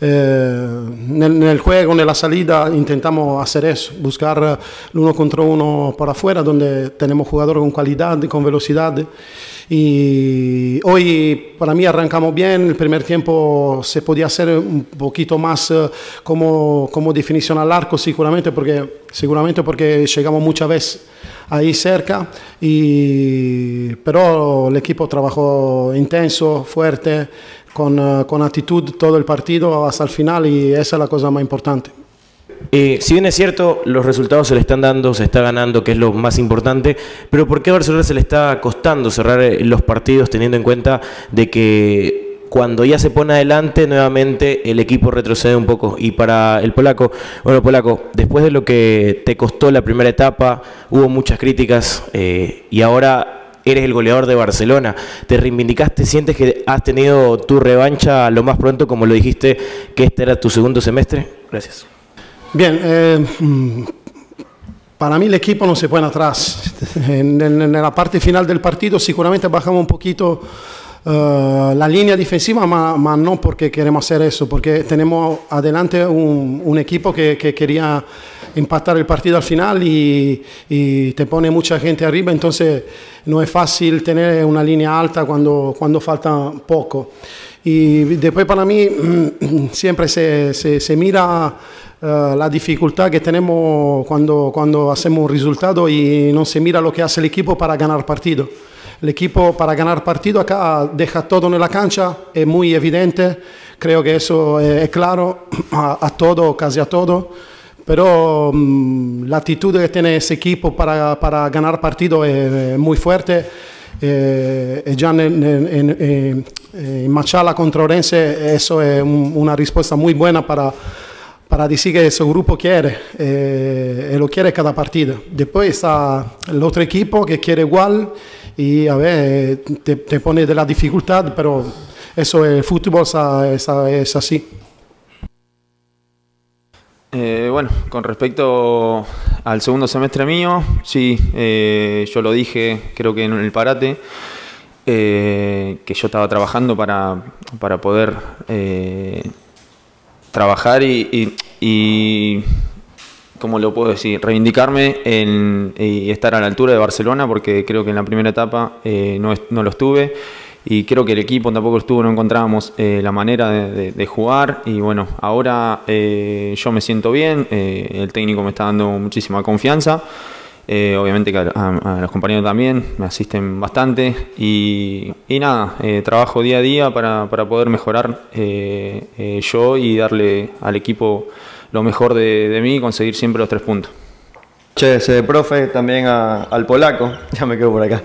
eh, en, en el juego, en la salida, intentamos hacer eso, buscar el uno contra uno por afuera, donde tenemos jugadores con calidad, con velocidad. Y hoy para mí arrancamos bien, el primer tiempo se podía hacer un poquito más eh, como, como definición al arco seguramente porque, seguramente porque llegamos muchas veces ahí cerca, y, pero el equipo trabajó intenso, fuerte, con, eh, con actitud todo el partido hasta el final y esa es la cosa más importante.
Eh, si bien es cierto, los resultados se le están dando, se está ganando, que es lo más importante, pero ¿por qué a Barcelona se le está costando cerrar eh, los partidos teniendo en cuenta de que cuando ya se pone adelante nuevamente el equipo retrocede un poco? Y para el polaco, bueno, polaco, después de lo que te costó la primera etapa, hubo muchas críticas eh, y ahora eres el goleador de Barcelona. ¿Te reivindicaste? ¿Sientes que has tenido tu revancha lo más pronto, como lo dijiste, que este era tu segundo semestre? Gracias.
Bien, eh, mm, para mí el equipo no se pone atrás. En, la parte final del partido seguramente bajamos un poquito eh, la línea defensiva, ma no porque queremos hacer eso, porque tenemos adelante un, equipo que, que quería empatar el partido al final y, y te pone mucha gente arriba, entonces no es fácil tener una línea alta cuando, cuando falta poco. Y después para mí siempre se, se- se mira eh, la dificultad que tenemos cuando, cuando hacemos un resultado y no se mira lo que hace el equipo para ganar partido. El equipo para ganar partido acá deja todo en la cancha, es muy evidente, creo que eso es, es claro a, a todo, casi a todo, pero mm, la actitud que tiene ese equipo para, para ganar partido es, muy fuerte. Eh, già nel- nel- en, eh, eh, Machala contra Orense eso es un- una respuesta muy buena para, para decir que ese grupo quiere eh, y lo quiere cada partido. Después está el otro equipo que quiere igual y a ver, te, te pone de la dificultad, pero eso el fútbol sa- es, es así.
Eh, bueno, con respecto al segundo semestre mío, sí, eh, yo lo dije, creo que en el parate, eh, que yo estaba trabajando para, para poder eh, trabajar y, y, y, ¿cómo lo puedo decir? Reivindicarme en- y estar a la altura de Barcelona, porque creo que en la primera etapa eh, no, no lo estuve. Y creo que el equipo tampoco estuvo, no encontrábamos eh, la manera de, jugar. Y bueno, ahora eh, yo me siento bien, eh, el técnico me está dando muchísima confianza. Eh, obviamente que a, los compañeros también me asisten bastante. Y, y nada, trabajo día a día para, para poder mejorar yo y darle al equipo lo mejor de, de mí y conseguir siempre los tres puntos.
Che, se profe, también al polaco, ya me quedo por acá.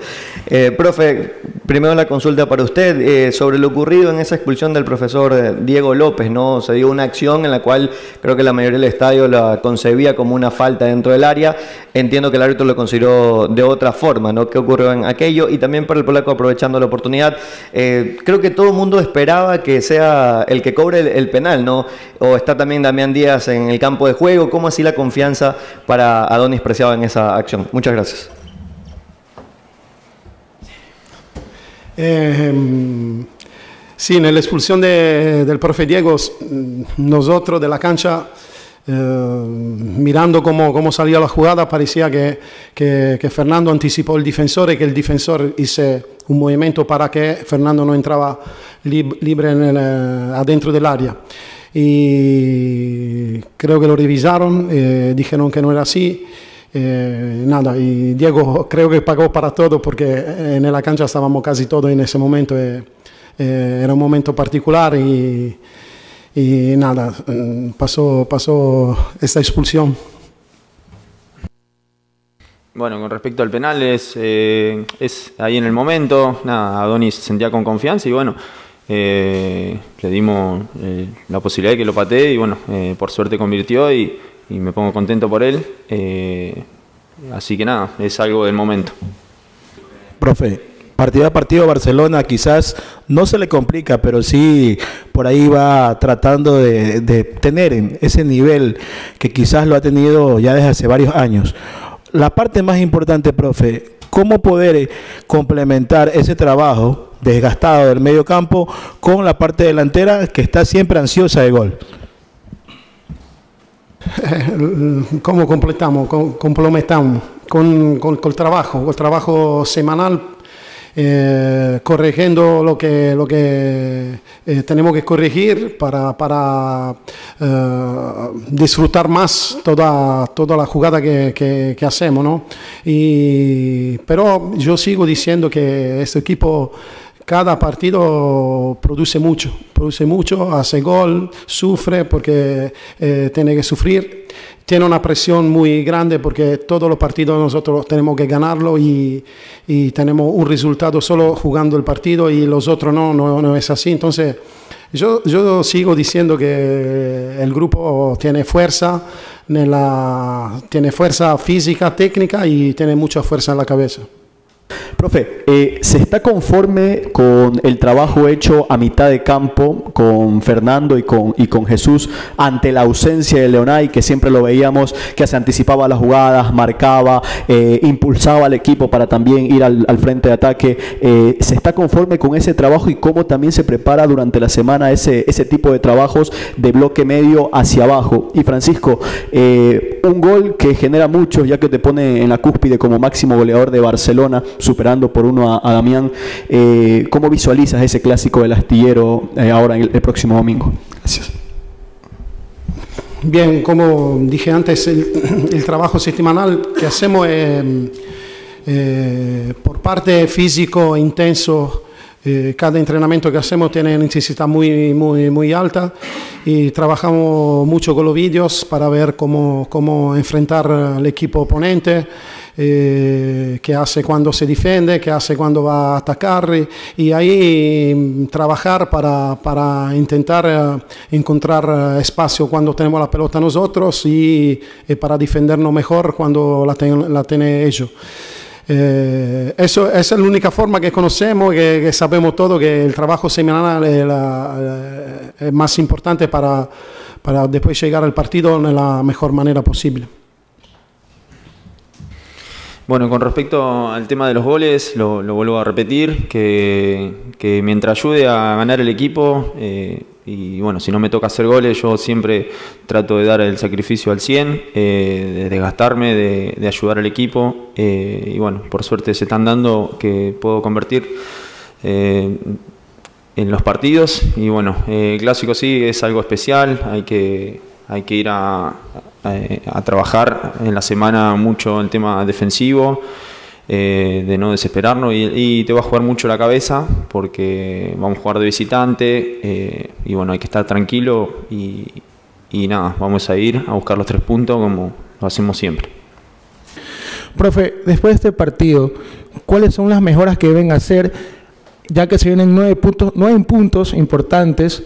Eh, profe, primero la consulta para usted eh, sobre lo ocurrido en esa expulsión del profesor eh, Diego López, ¿no? Se dio una acción en la cual creo que la mayoría del estadio la concebía como una falta dentro del área. Entiendo que el árbitro lo consideró de otra forma, ¿no? ¿Qué ocurrió en aquello? Y también para el polaco, aprovechando la oportunidad, creo que todo el mundo esperaba que sea el que cobre el, el penal, ¿no? O está también Damián Díaz en el campo de juego. ¿Cómo así la confianza para Adonis Preciado en esa acción? Muchas gracias.
Eh, em, sí, en la expulsión de- del profe Diego, nosotros de la cancha, eh, mirando cómo, cómo salía la jugada, parecía que, que- que Fernando anticipó el defensor y que el defensor hizo un movimiento para que Fernando no entraba lib- libre en el, eh, adentro del área. Y creo que lo revisaron, eh, dijeron que no era así. Eh, nada, y Diego creo que pagó para todo porque eh, en la cancha estábamos casi todos en ese momento. eh, era un momento particular y, nada, mm, pasó, pasó esta expulsión.
Bueno, con respecto al penal, es, ahí en el momento. Nada, Adonis se sentía con confianza y bueno, le dimos la posibilidad de que lo patee y bueno, por suerte convirtió y me pongo contento por él. Eh, así que nada, es algo del momento.
Profe, partido a partido Barcelona quizás no se le complica, pero sí por ahí va tratando de, de tener en ese nivel que quizás lo ha tenido ya desde hace varios años. La parte más importante, profe, ¿cómo poder eh, complementar ese trabajo desgastado del medio campo con la parte delantera que está siempre ansiosa de gol?
¿Cómo completamos? Com- Complementamos con, con, con el trabajo, con el trabajo semanal, eh, corrigiendo lo que, lo que eh, tenemos que corregir para, para eh, disfrutar más toda, toda la jugada que, que- que hacemos. ¿no? Y, pero yo sigo diciendo que este equipo cada partido produce mucho, produce mucho, hace gol, sufre porque eh, tiene que sufrir, tiene una presión muy grande porque todos los partidos nosotros tenemos que ganarlo y, tenemos un resultado solo jugando el partido y los otros no, no, es así. Entonces, yo, yo sigo diciendo que el grupo tiene fuerza, tiene fuerza física, técnica y tiene mucha fuerza en la cabeza.
Profe, eh, ¿se está conforme con el trabajo hecho a mitad de campo con Fernando y con, y con Jesús ante la ausencia de Leonay, que siempre lo veíamos, que se anticipaba las jugadas, marcaba, eh, impulsaba al equipo para también ir al, al frente de ataque? Eh, ¿Se está conforme con ese trabajo y cómo también se prepara durante la semana ese, ese tipo de trabajos de bloque medio hacia abajo? Y Francisco, eh, un gol que genera mucho, ya que te pone en la cúspide como máximo goleador de Barcelona, superando por uno a, a Damián. Eh, ¿Cómo visualizas ese clásico del astillero eh, ahora el, el próximo domingo? Gracias.
Bien, como dije antes, el, trabajo semanal que hacemos es, eh, por parte físico intenso. Eh, cada entrenamiento que hacemos tiene una intensidad muy, muy, muy alta y trabajamos mucho con los vídeos para ver cómo, cómo enfrentar al equipo oponente, eh, qué hace cuando se defiende, qué hace cuando va a atacar y, y ahí mm, trabajar para, para intentar eh, encontrar eh, espacio cuando tenemos la pelota nosotros y, y para defendernos mejor cuando la, ten- la tiene ellos. Eh, eso, esa es la única forma que conocemos, que, que sabemos todo, que el trabajo semanal es, la- eh, es más importante para, para después llegar al partido de la mejor manera posible.
Bueno, con respecto al tema de los goles, lo, lo vuelvo a repetir, que, que mientras ayude a ganar el equipo, eh, y bueno, si no me toca hacer goles, yo siempre trato de dar el sacrificio al 100, eh, de desgastarme, de, ayudar al equipo, eh, y bueno, por suerte se están dando que puedo convertir eh, en los partidos, y bueno, el clásico sí es algo especial, hay que, hay que ir a, a- a trabajar en la semana mucho el tema defensivo, eh, de no desesperarnos y, te va a jugar mucho la cabeza porque vamos a jugar de visitante eh, y bueno, hay que estar tranquilo y, y nada, vamos a ir a buscar los tres puntos como lo hacemos siempre.
Profe, después de este partido, ¿cuáles son las mejoras que deben hacer, ya que se vienen nueve puntos, nueve puntos importantes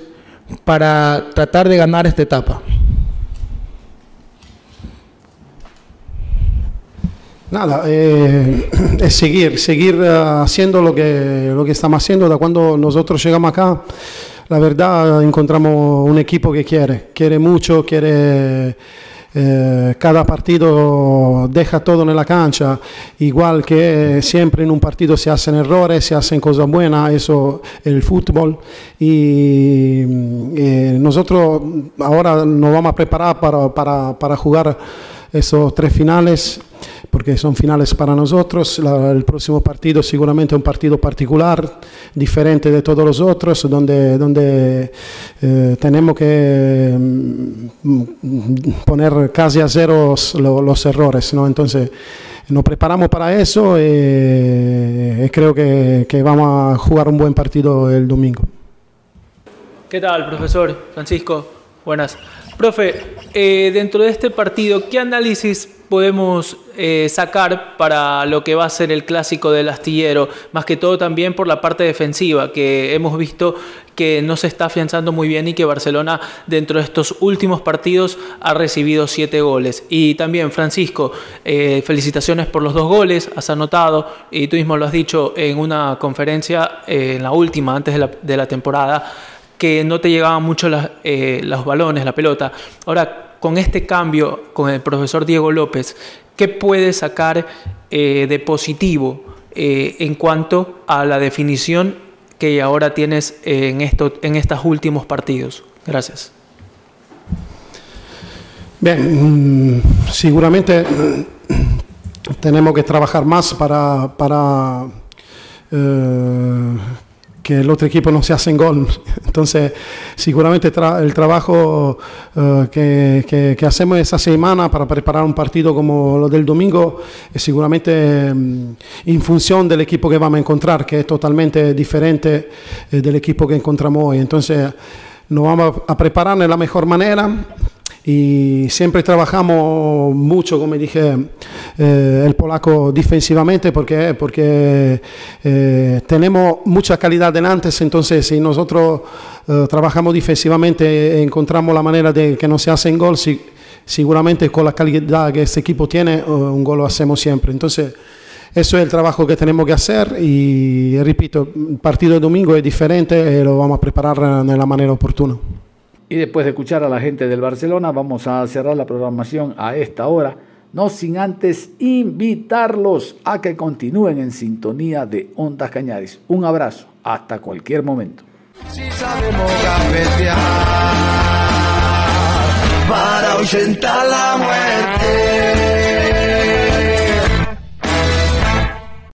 para tratar de ganar esta etapa?
Nada, eh, es seguir, seguir eh, haciendo lo que, lo que estamos haciendo. Da cuando nosotros llegamos acá, la verdad encontramos un equipo que quiere, quiere mucho, quiere... eh, cada partido deja todo en la cancha, igual que siempre en un partido se hacen errores, se hacen cosas buenas, eso es el fútbol. Y eh, nosotros ahora nos vamos a preparar para, para, para jugar esos tres finales porque son finales para nosotros. La- el próximo partido seguramente un partido particular, diferente de todos los otros, donde, donde eh, tenemos que mm, poner casi a cero lo- los errores. ¿no? Entonces, nos preparamos para eso eh, y creo que, que vamos a jugar un buen partido el domingo.
¿Qué tal, profesor Francisco? Buenas. Profe, eh, dentro de este partido, ¿qué análisis podemos eh, sacar para lo que va a ser el clásico del astillero? Más que todo también por la parte defensiva, que hemos visto que no se está afianzando muy bien y que Barcelona dentro de estos últimos partidos ha recibido siete goles. Y también, Francisco, eh, felicitaciones por los dos goles, has anotado y tú mismo lo has dicho en una conferencia, en la última, antes de la temporada que no te llegaban mucho las- eh, los balones, la pelota. Ahora, con este cambio, con el profesor Diego López, ¿qué puedes sacar eh, de positivo eh, en cuanto a la definición que ahora tienes en, esto, en estos últimos partidos? Gracias.
Bien, mm, seguramente tenemos que trabajar más para, para que el otro equipo no se hace en gol. Entonces, seguramente tra- el trabajo eh, que, que- que hacemos esa semana para preparar un partido como lo del domingo es seguramente mm, en función del equipo que vamos a encontrar, que es totalmente diferente eh, del equipo que encontramos hoy. Entonces, nos vamos a preparar de la mejor manera y siempre trabajamos mucho, como dije, eh, el polaco defensivamente porque, porque eh, tenemos mucha calidad delante, entonces si nosotros eh, trabajamos defensivamente e encontramos la manera de que no se hacen gol, si- seguramente con la calidad que este equipo tiene, un gol lo hacemos siempre. Entonces, eso es el trabajo que tenemos que hacer y, repito, el partido de domingo es diferente y lo vamos a preparar de la manera oportuna.
Y después de escuchar a la gente del Barcelona, vamos a cerrar la programación a esta hora, no sin antes invitarlos a que continúen en sintonía de Ondas Cañaris. Un abrazo, hasta cualquier momento.
Si sabemos.